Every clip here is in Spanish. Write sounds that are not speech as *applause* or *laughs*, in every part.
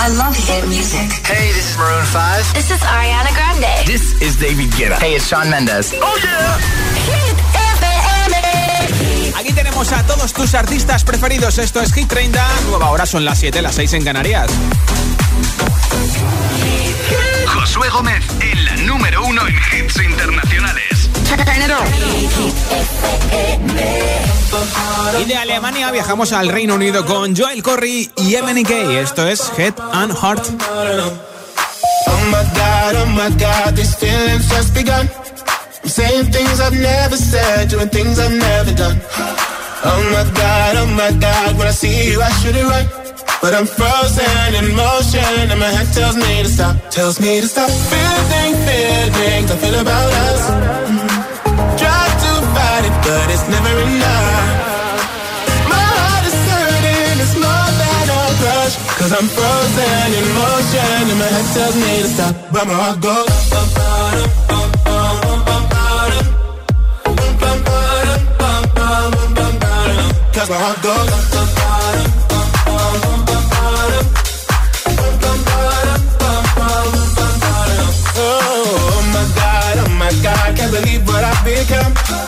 I love hit music. Hey, this is Maroon 5. This is Ariana Grande. This is David Guetta. Hey, it's Shawn Mendes. Oh yeah. Hit FM. Aquí tenemos a todos tus artistas preferidos. Esto es Hit 30. Nueva hora son las 7, las 6 en Canarias. Josué Gómez en la número uno en hits internacionales. Y de Alemania viajamos al Reino Unido con Joel Corry y MNK. Esto es Head and Heart. Oh my god, oh my god, these feelings just begun. I'm saying things I've never said, doing things I've never done. Oh my god, oh my god, when I see you, I should it right. But I'm frozen in motion, and my head tells me to stop, tells me to stop. Feeling, feelings I feel about us. But it's never enough. My heart is hurting, it's more than a crush. Cause I'm frozen in motion, and my head tells me to stop. But my heart goes. Cause my heart goes. Oh my god, oh my god, can't believe what I've become.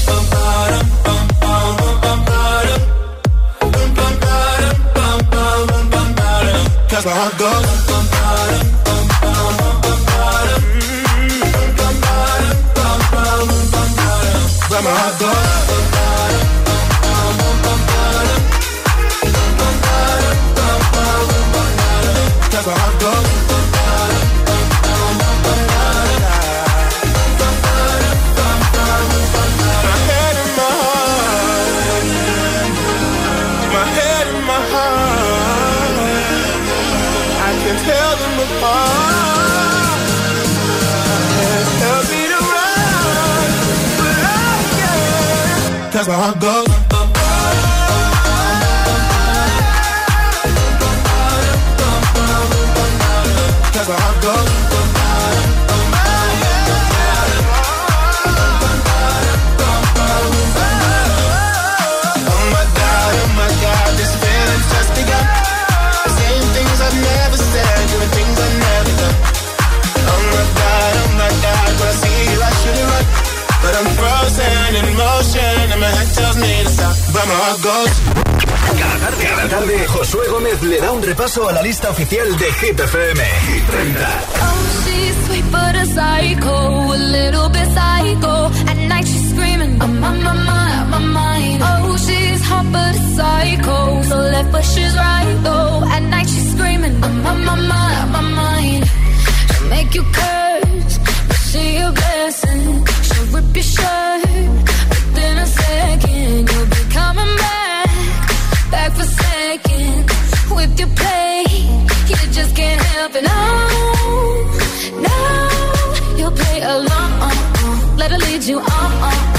That's my That's where I go. Cada tarde, Josué Gómez le da un repaso a la lista oficial de Hit FM. Hit 30. Oh, she's sweet but a psycho, a little bit psycho. At night she's screaming, I'm on my mind, my mind. Oh, she's hot but a psycho, so left but she's right though. At night she's screaming, I'm on my mind, my mind. She'll make you curse, but she a blessing. She'll rip your shirt for seconds. With your play, you just can't help it. No, no, you'll play along. Let her lead you on. You'll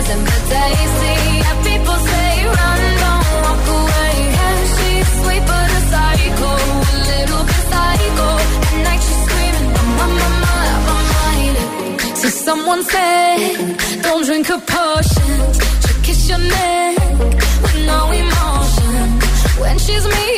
poison but tasty. Yeah, people say run, don't walk away. Yeah, she's sweet but a psycho, a little bit psycho. At night she's screaming, my, my, my, my mind. So someone said, don't drink her potion. She'll kiss your neck with no emotion. When she's mean,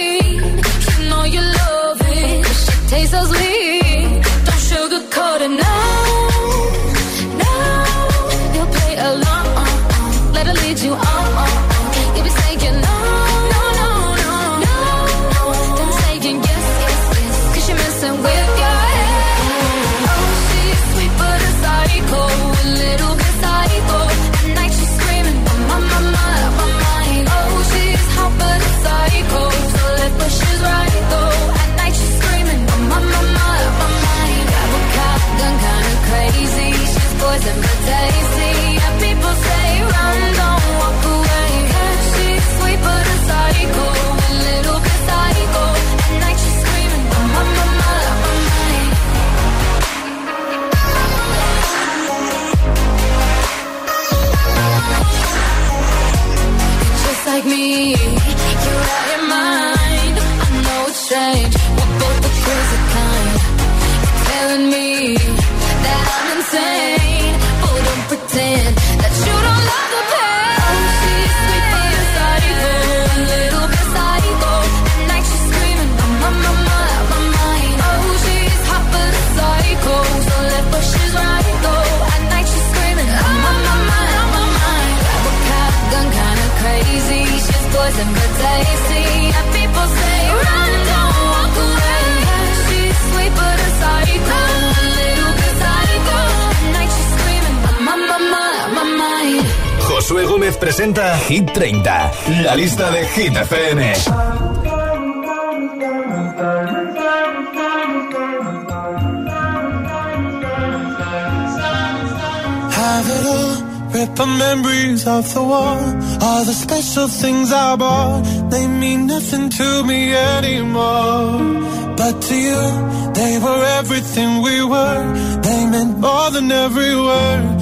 You're out of mind. I know it's strange. Presenta Hit 30, la lista de Hit FM. Have it all, rip the memories of the war. All the special things I bought, they mean nothing to me anymore. But to you, they were everything we were. They meant more than every word.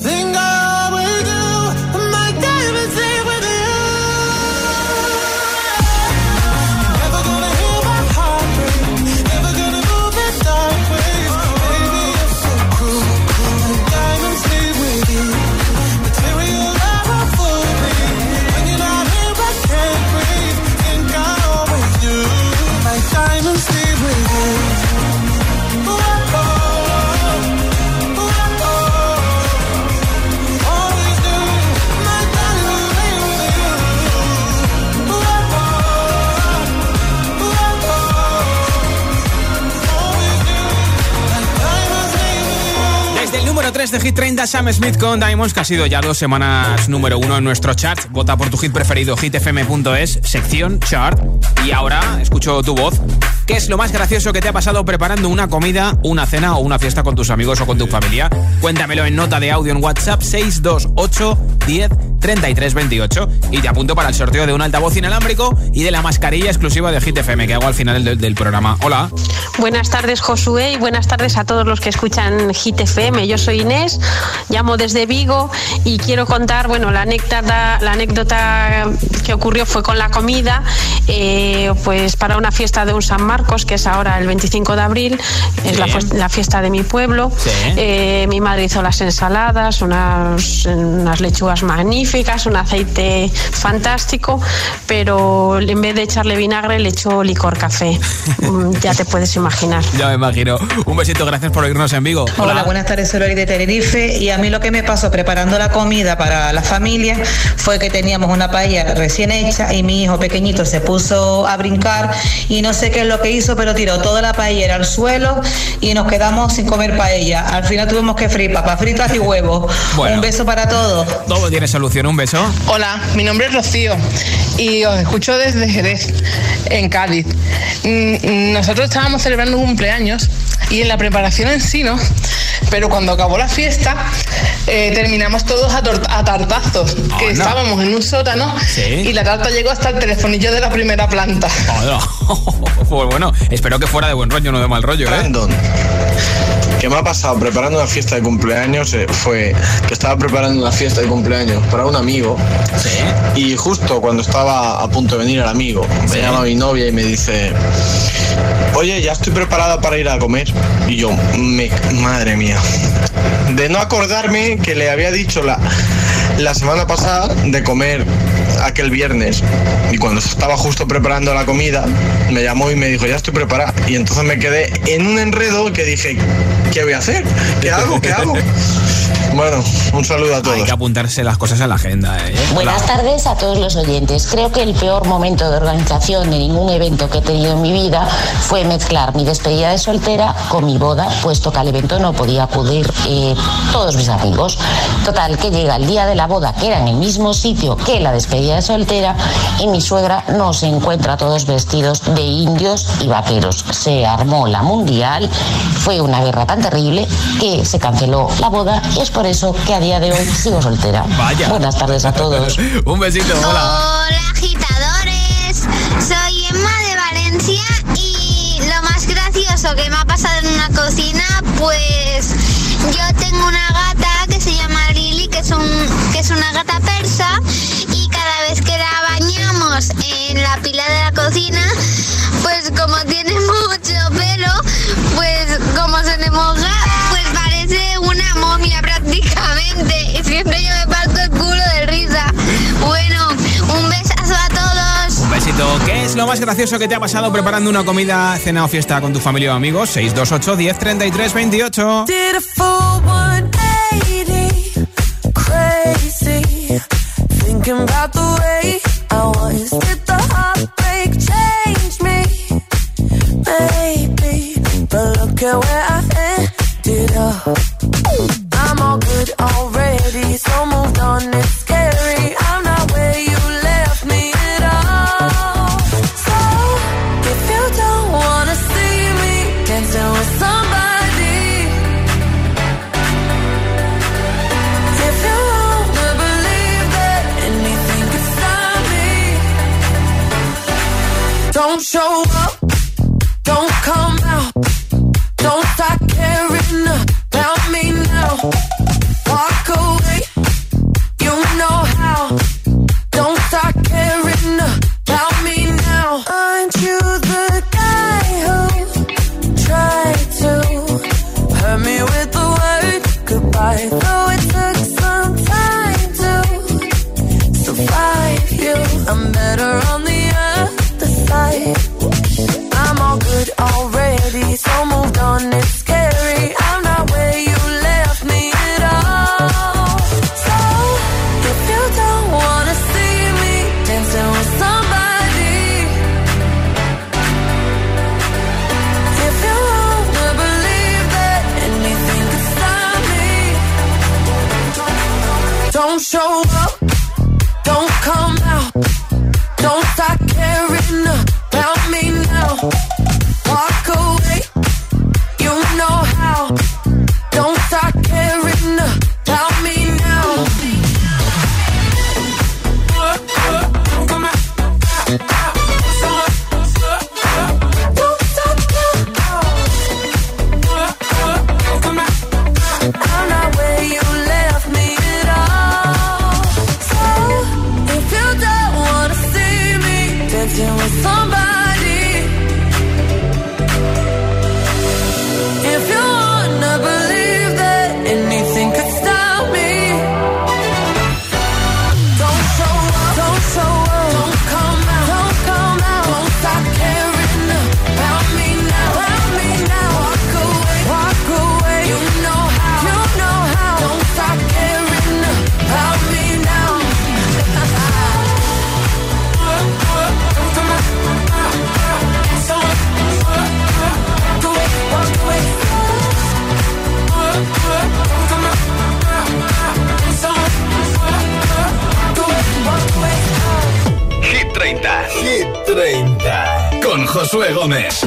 3 de Hit 30, Sam Smith con Diamonds, que ha sido ya dos semanas número uno en nuestro chat. Vota por tu hit preferido, hitfm.es, sección chart. Y ahora escucho tu voz. ¿Qué es lo más gracioso que te ha pasado preparando una comida, una cena o una fiesta con tus amigos o con tu familia? Cuéntamelo en nota de audio en WhatsApp 628 10 33 28 y te apunto para el sorteo de un altavoz inalámbrico y de la mascarilla exclusiva de Hit FM que hago al final del, programa. Hola. Buenas tardes, Josué, y buenas tardes a todos los que escuchan Hit FM. Yo soy Inés, llamo desde Vigo y quiero contar, bueno, la anécdota, la anécdota que ocurrió fue con la comida, eh, pues para una fiesta de un San Marcos, que es ahora el 25 de abril, es la, fiesta de mi pueblo. Eh, mi madre hizo las ensaladas, unas, unas lechugas magníficas, un aceite fantástico, pero en vez de echarle vinagre le echó licor café. *laughs* Mm, ya te puedes imaginar. Ya me imagino. Un besito, gracias por irnos en Vigo. Hola, buenas tardes, soy Lori de Tenerife y a mí lo que me pasó preparando la comida para la familia fue que teníamos una paella recién hecha y mi hijo pequeñito se puso a brincar y no sé qué es lo que hizo, pero tiró toda la paella al suelo y nos quedamos sin comer paella. Al final tuvimos que freír papas fritas y huevos. un beso para todos. Todo tiene solución, un beso. Hola, mi nombre es Rocío y os escucho desde Jerez, en Cádiz. Mm, nosotros estábamos celebrando un cumpleaños y en la preparación en sí, ¿no? Pero cuando acabó la fiesta, eh, terminamos todos a, tartazos, ah, que estábamos en un sótano y la tarta llegó hasta el telefonillo de la primera planta. *laughs* pues bueno, espero que fuera de buen rollo, no de mal rollo. ¿eh? ¿Qué me ha pasado preparando una fiesta de cumpleaños? Eh, fue que estaba preparando una fiesta de cumpleaños para un amigo. Y justo cuando estaba a punto de venir el amigo, me llama mi novia y me dice, oye, ya estoy preparada para ir a comer. Y yo, me, madre mía, de no acordarme que le había dicho la, la semana pasada de comer aquel viernes y cuando estaba justo preparando la comida me llamó y me dijo ya estoy preparada y entonces me quedé en un enredo que dije ¿qué voy a hacer? ¿qué *laughs* hago? ¿qué hago? Bueno, un saludo a todos. Hay que apuntarse las cosas en la agenda. ¿eh? Buenas tardes a todos los oyentes. Creo que el peor momento de organización de ningún evento que he tenido en mi vida fue mezclar mi despedida de soltera con mi boda, puesto que al evento no podía acudir eh, todos mis amigos. Total, que llega el día de la boda, que era en el mismo sitio que la despedida de soltera, y mi suegra no se encuentra todos vestidos de indios y vaqueros. Se armó la mundial, fue una guerra tan terrible que se canceló la boda y es por eso que a día de hoy sigo soltera. Vaya. Buenas tardes a todos. *laughs* Un besito, hola. Hola, agitadores. Soy Emma de Valencia y lo más gracioso que me ha pasado en una cocina, pues yo tengo una gata que se llama Lily, que es, un, que es una gata persa y cada vez que la bañamos en la pila de la cocina, pues como tiene *laughs* mucho pelo, pues como se le moja, Y siempre yo me parto el culo de risa. Bueno, un besazo a todos. Un besito. ¿Qué es lo más gracioso que te ha pasado preparando una comida, cena o fiesta con tu familia o amigos? 628 10 33 28. Thinking about the way I was. Did the heartbreak change me? Maybe, but look at where I ended up. Josué Gómez.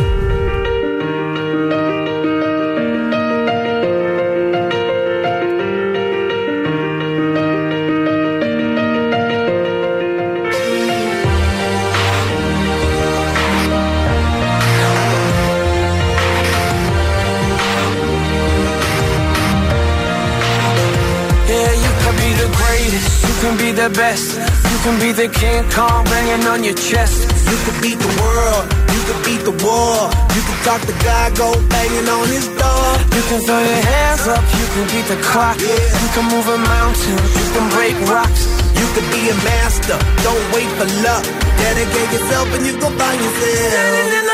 can be the greatest, you can be the best. You can be the King Kong banging on your chest. You can beat the world. You can beat the war. You can talk the guy, go banging on his door. You can throw your hands up. You can beat the clock. Yeah. You can move a mountain. You can break rocks. You can be a master. Don't wait for luck. Dedicate yourself and you go find yourself.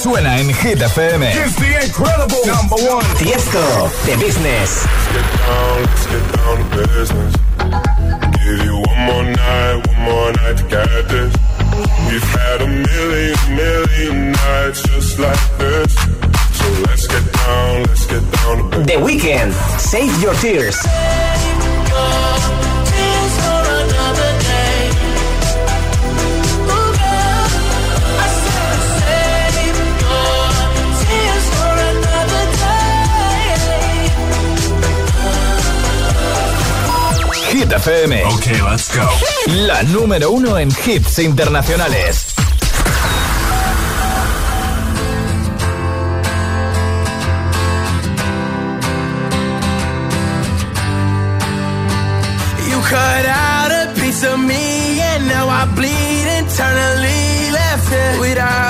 Suena en Hit FM. It's the incredible number one. Tiesto, The Business. Let's get down, let's get down to business. Give you one more night, one more night to get this. We've had a million, million nights just like this. So let's get down, let's get down to business. The Weekend, Save Your Tears. Hit FM. Okay, let's go. La número uno en hits internacionales. You cut out a piece of me and now I bleed internally left it without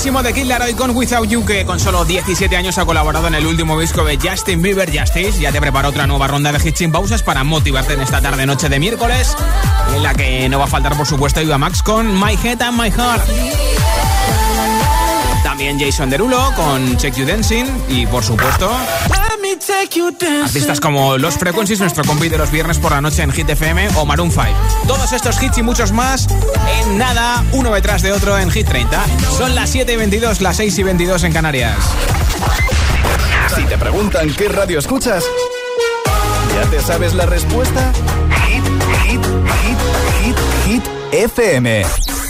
De Kid Laroi con Without You, que con solo 17 años ha colaborado en el último disco de Justin Bieber Justice, ya te prepara otra nueva ronda de hits sin para motivarte en esta tarde noche de miércoles, en la que no va a faltar por supuesto Iba Max con My Head and My Heart. También Jason Derulo con Check You Dancing y por supuesto Artistas como Los Frequencies, nuestro combi de los viernes por la noche en Hit FM o Maroon 5. Todos estos hits y muchos más en nada, uno detrás de otro en Hit 30. Son las 7 y 22, las 6 y 22 en Canarias. Si te preguntan qué radio escuchas, ¿ya te sabes la respuesta? Hit, hit, hit, hit, hit, FM.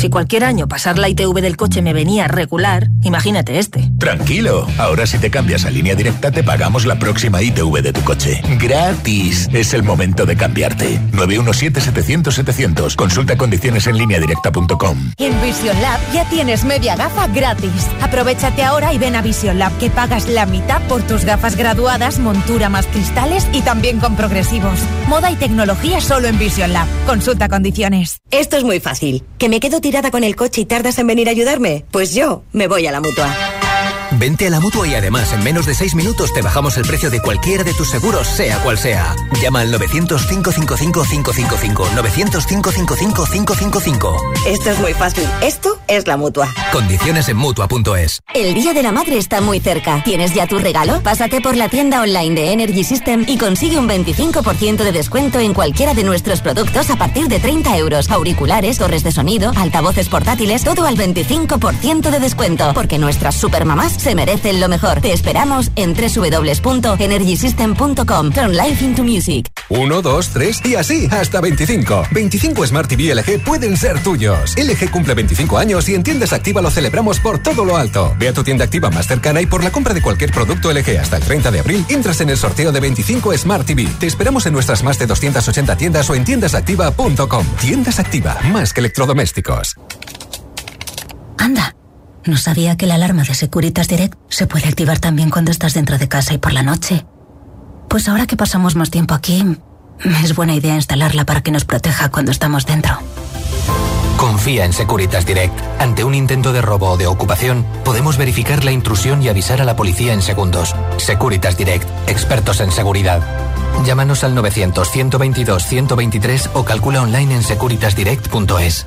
Si cualquier año pasar la ITV del coche me venía regular, imagínate este. Tranquilo, ahora si te cambias a línea directa te pagamos la próxima ITV de tu coche. Gratis. Es el momento de cambiarte. 917-700-700. Consulta condiciones en línea directa.com. En Vision Lab ya tienes media gafa gratis. Aprovechate ahora y ven a Vision Lab que pagas la mitad por tus gafas graduadas, montura más cristales y también con progresivos. Moda y tecnología solo en Vision Lab. Consulta condiciones. Esto es muy fácil. ¿Que me quedo tirada con el coche y tardas en venir a ayudarme? Pues yo me voy a la mutua. Vente a la mutua y además en menos de 6 minutos te bajamos el precio de cualquiera de tus seguros, sea cual sea. Llama al 900-555-555. 900-555-555. Esto es muy fácil. Esto es la mutua. Condiciones en mutua.es. El Día de la Madre está muy cerca. ¿Tienes ya tu regalo? Pásate por la tienda online de Energy System y consigue un 25% de descuento en cualquiera de nuestros productos a partir de 30 euros. Auriculares, torres de sonido, altavoces portátiles, todo al 25% de descuento. Porque nuestras supermamás se merecen lo mejor. Te esperamos en www.energysystem.com. Turn life into music. 1, 2, 3 y así hasta 25. 25 Smart TV LG pueden ser tuyos. LG cumple 25 años y en tiendas activa lo celebramos por todo lo alto. Ve a tu tienda activa más cercana y por la compra de cualquier producto LG hasta el 30 de abril entras en el sorteo de 25 Smart TV. Te esperamos en nuestras más de 280 tiendas o en tiendasactiva.com. Tiendas Activa, más que electrodomésticos. Anda, no sabía que la alarma de Securitas Direct se puede activar también cuando estás dentro de casa y por la noche. Pues ahora que pasamos más tiempo aquí, es buena idea instalarla para que nos proteja cuando estamos dentro. Confía en Securitas Direct. Ante un intento de robo o de ocupación, podemos verificar la intrusión y avisar a la policía en segundos. Securitas Direct, expertos en seguridad. Llámanos al 900-122-123 o calcula online en securitasdirect.es.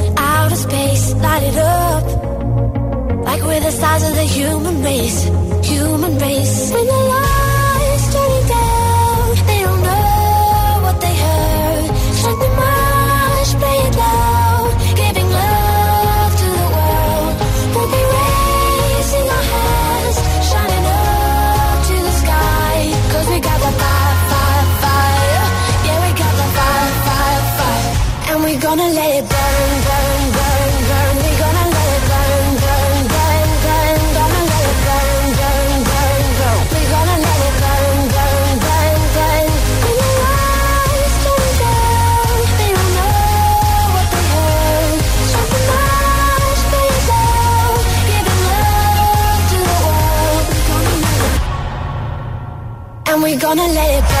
outer space, light it up. Like we're the stars of the human race, human race. When the gonna let it burn,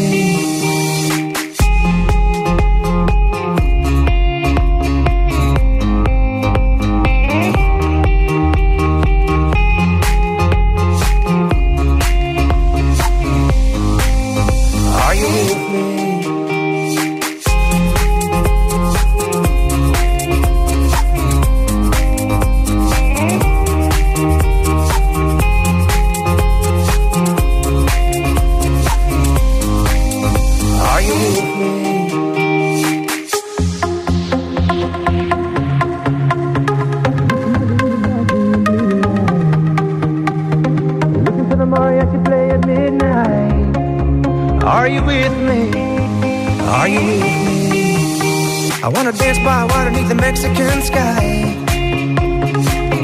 Dance by water beneath the Mexican sky.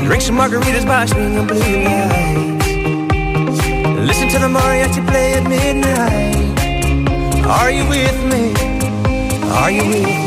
Drink some margaritas by swinging blue lights. Listen to the mariachi play at midnight. Are you with me? Are you with me?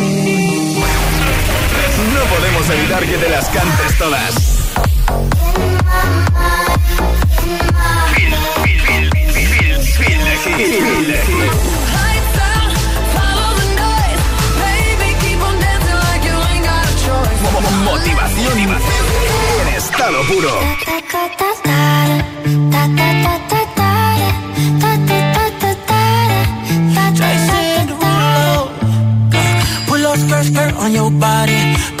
evitar que te las cantes todas. Motivación y en estado puro. on your body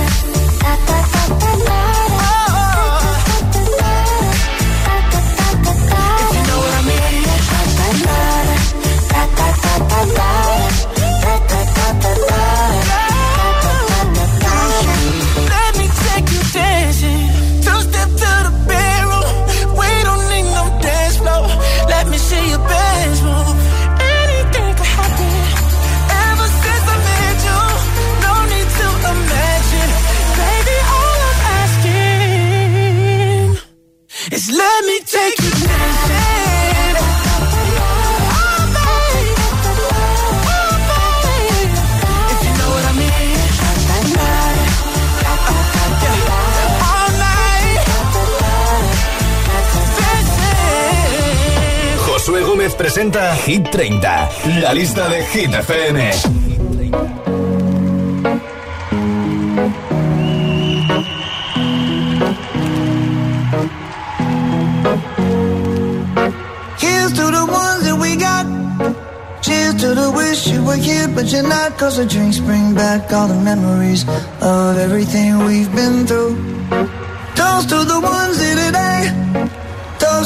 presenta Hit 30, la lista de Hit FM. Here's to the ones that we got. Cheers to the wish you were here, but you're not. Cause the drinks bring back all the memories of everything we've been through. Toast to the ones today.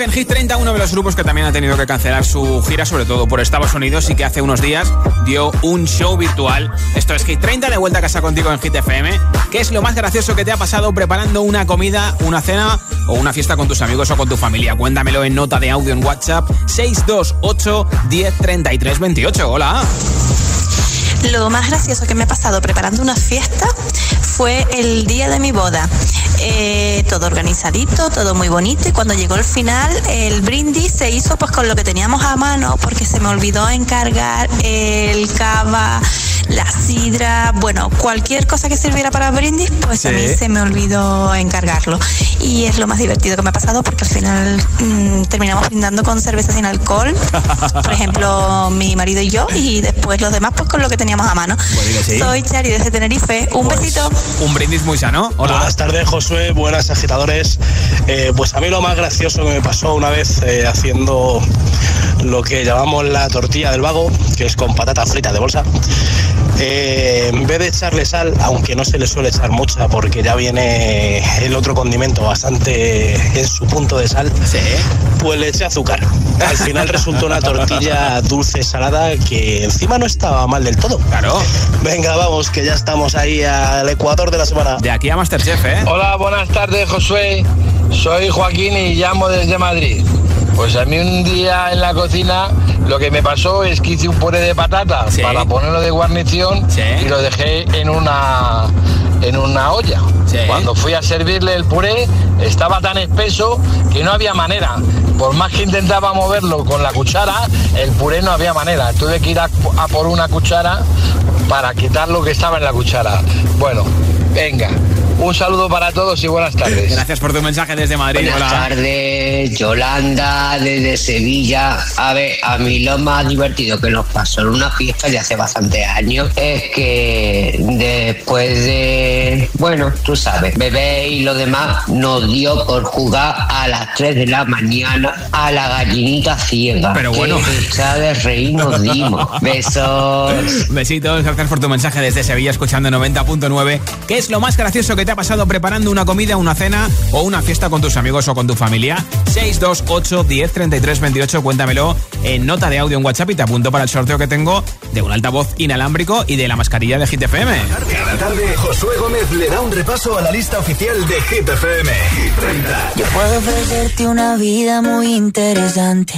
5 en Hit 30, uno de los grupos que también ha tenido que cancelar su gira, sobre todo por Estados Unidos, y que hace unos días dio un show virtual. Esto es Hit 30, de vuelta a casa contigo en Hit FM. ¿Qué es lo más gracioso que te ha pasado preparando una comida, una cena o una fiesta con tus amigos o con tu familia? Cuéntamelo en nota de audio en WhatsApp 628 10 28. Hola. Lo más gracioso que me ha pasado preparando una fiesta fue el día de mi boda. Eh, todo organizadito, todo muy bonito. Y cuando llegó el final el brindis se hizo pues con lo que teníamos a mano porque se me olvidó encargar el cava, la sidra, bueno, cualquier cosa que sirviera para brindis pues a mí se me olvidó encargarlo y es lo más divertido que me ha pasado porque al final mm, terminamos brindando con cerveza sin alcohol, *laughs* por ejemplo mi marido y yo y después los demás pues con lo que teníamos a mano. sí. Soy Chari desde Tenerife, un besito. Un brindis muy sano. Hola. Buenas tardes, Josué. Buenas agitadores. Eh, pues a mí lo más gracioso que me pasó una vez eh, haciendo lo que llamamos la tortilla del vago, que es con patata frita de bolsa. Eh, en vez de echarle sal, aunque no se le suele echar mucha porque ya viene el otro condimento bastante en su punto de sal, pues le eché azúcar. Al final resultó una tortilla dulce salada que encima no estaba mal del todo. Claro. Venga, vamos, que ya estamos ahí al ecuador de la semana. De aquí a Masterchef, ¿eh? Hola, buenas tardes, Josué. Soy Joaquín y llamo desde Madrid. Pues a mí un día en la cocina lo que me pasó es que hice un puré de patata para ponerlo de guarnición y lo dejé en una en una olla. Cuando fui a servirle el puré estaba tan espeso que no había manera. Por más que intentaba moverlo con la cuchara, el puré no había manera. Tuve que ir a, a por una cuchara para quitar lo que estaba en la cuchara. Bueno, venga. Un saludo para todos y buenas tardes. Gracias por tu mensaje desde Madrid. Buenas Hola. tardes, Yolanda desde Sevilla. A ver, a mí lo más divertido que nos pasó en una fiesta de hace bastantes años es que después de, bueno, tú sabes, bebé y lo demás, nos dio por jugar a las 3 de la mañana a la gallinita ciega. Pero bueno. de reír nos dimos. *laughs* Besos. Besitos, gracias por tu mensaje desde Sevilla escuchando 90.9. ¿Qué es lo más gracioso que te ha pasado preparando una comida, una cena o una fiesta con tus amigos o con tu familia? 628 10 33 28, cuéntamelo en nota de audio en WhatsApp y te apunto para el sorteo que tengo de un altavoz inalámbrico y de la mascarilla de Hit FM. Cada tarde, Josué Gómez le da un repaso a la lista oficial de Hit FM. Hit 30. Yo puedo ofrecerte una vida muy interesante.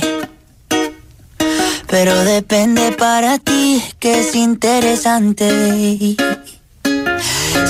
Pero depende para ti que es interesante.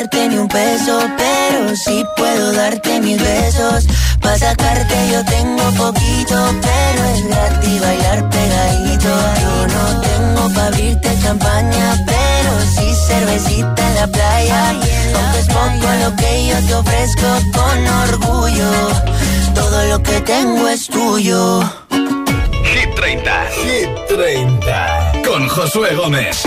Darte ni un peso, pero sí puedo darte mis besos. Pa' sacarte yo tengo poquito, pero es gratis bailar pegadito. Yo no tengo pa' abrirte champaña, pero sí cervecita en la playa. Aunque es poco lo que yo te ofrezco con orgullo, todo lo que tengo es tuyo. Hit 30. Hit 30. Con Josué Gómez.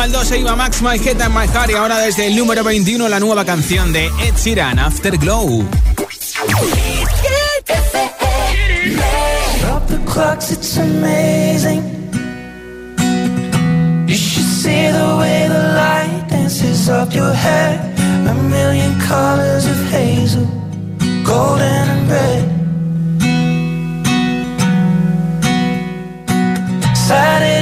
1 al 2 se iba Max My Head and My Heart y ahora desde el número 21 la nueva canción de Ed Sheeran, Afterglow. Stop the clocks, it's amazing. You should see the way the light dances up your hair. A million colors of hazel, golden and red. Saturday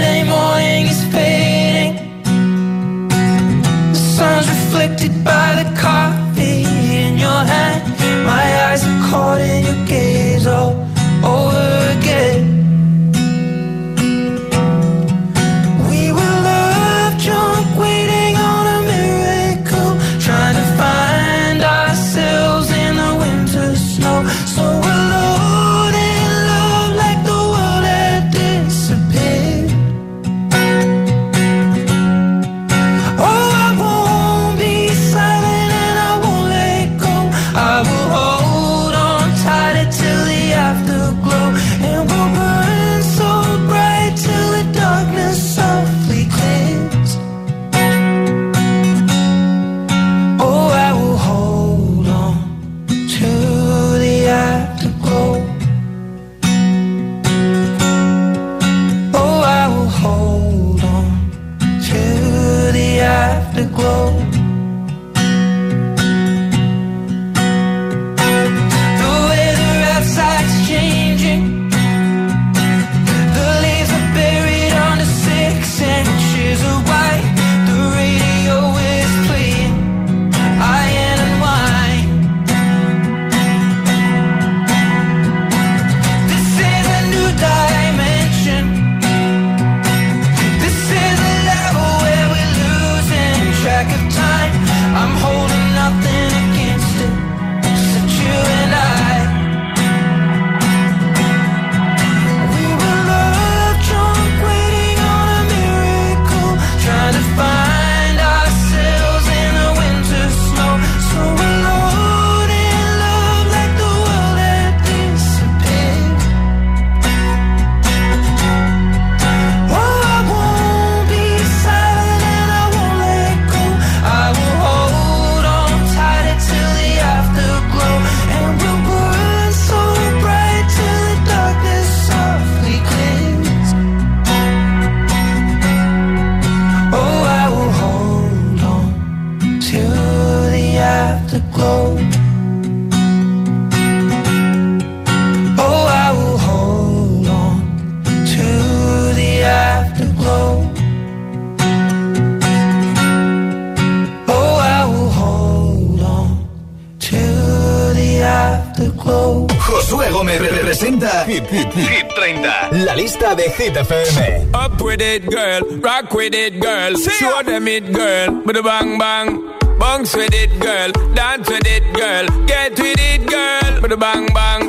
Up with it, girl. Rock with it, girl. Show them it, girl. Bada bang bang. Bounce with it, girl. Dance with it, girl. Get with it, girl. Bada bang bang.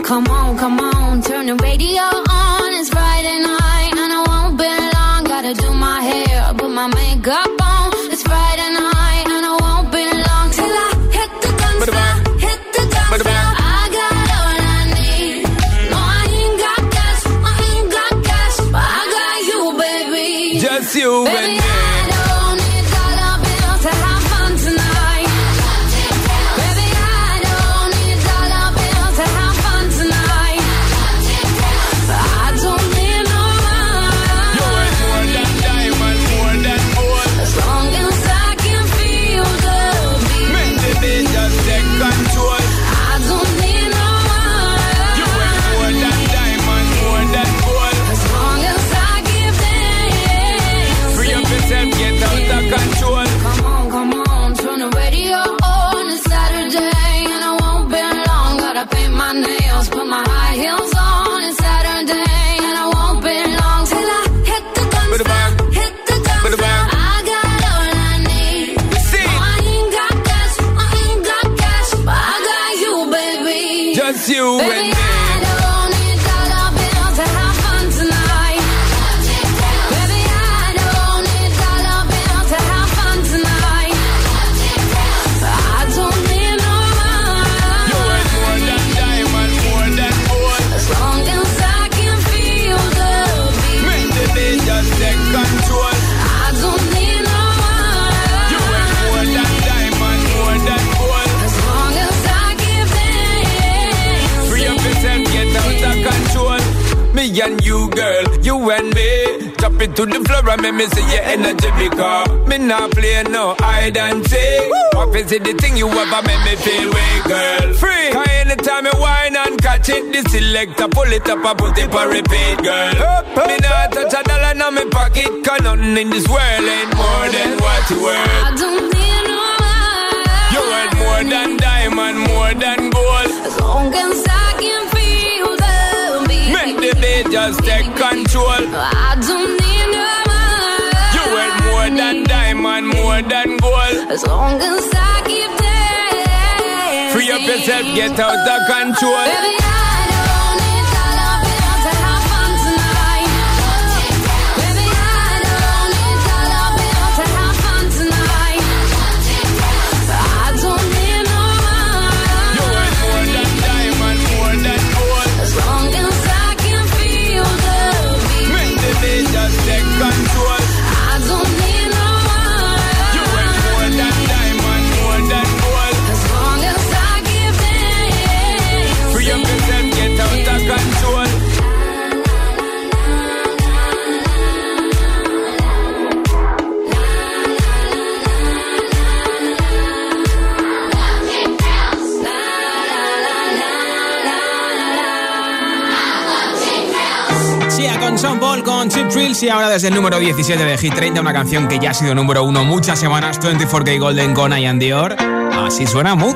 it the thing you ever make me feel way, girl. Free. Cause anytime you whine and catch it, the selector pull it up and put it for it. yourself get out the control. Avicii ahora desde el número 17 de Hit 30, una canción que ya ha sido número uno muchas semanas, 24K Golden con Ian Dior. Así suena Mood.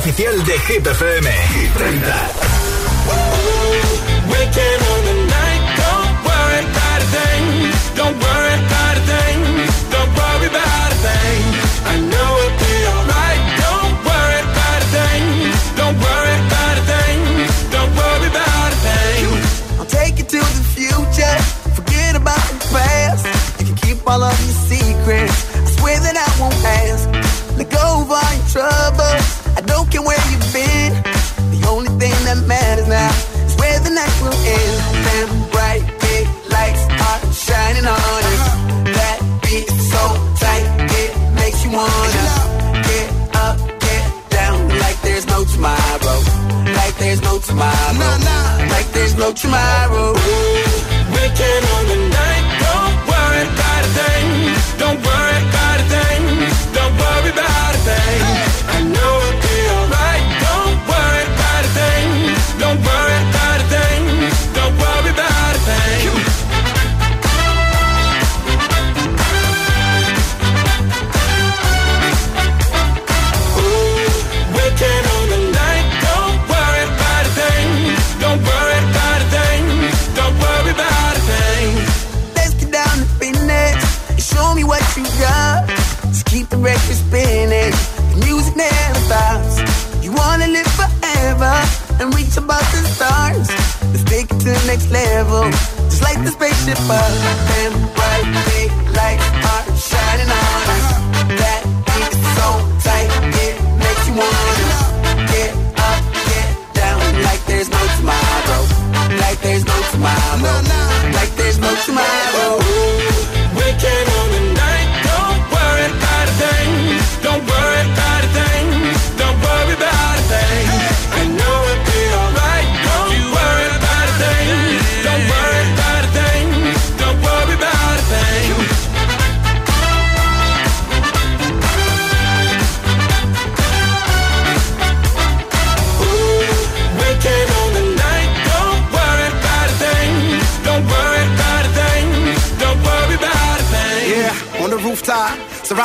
oficial de Hit tomorrow. Nah, nah. Like there's no tomorrow. the spaceship uh, up and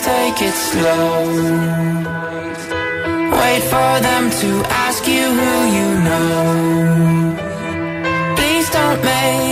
take it slow. Wait for them to ask you who you know. Please don't make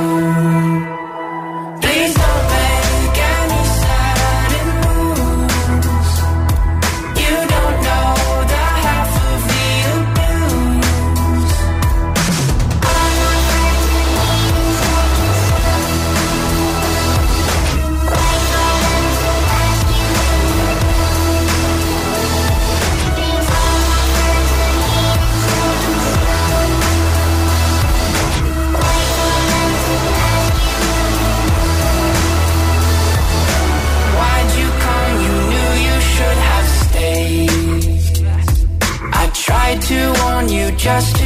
just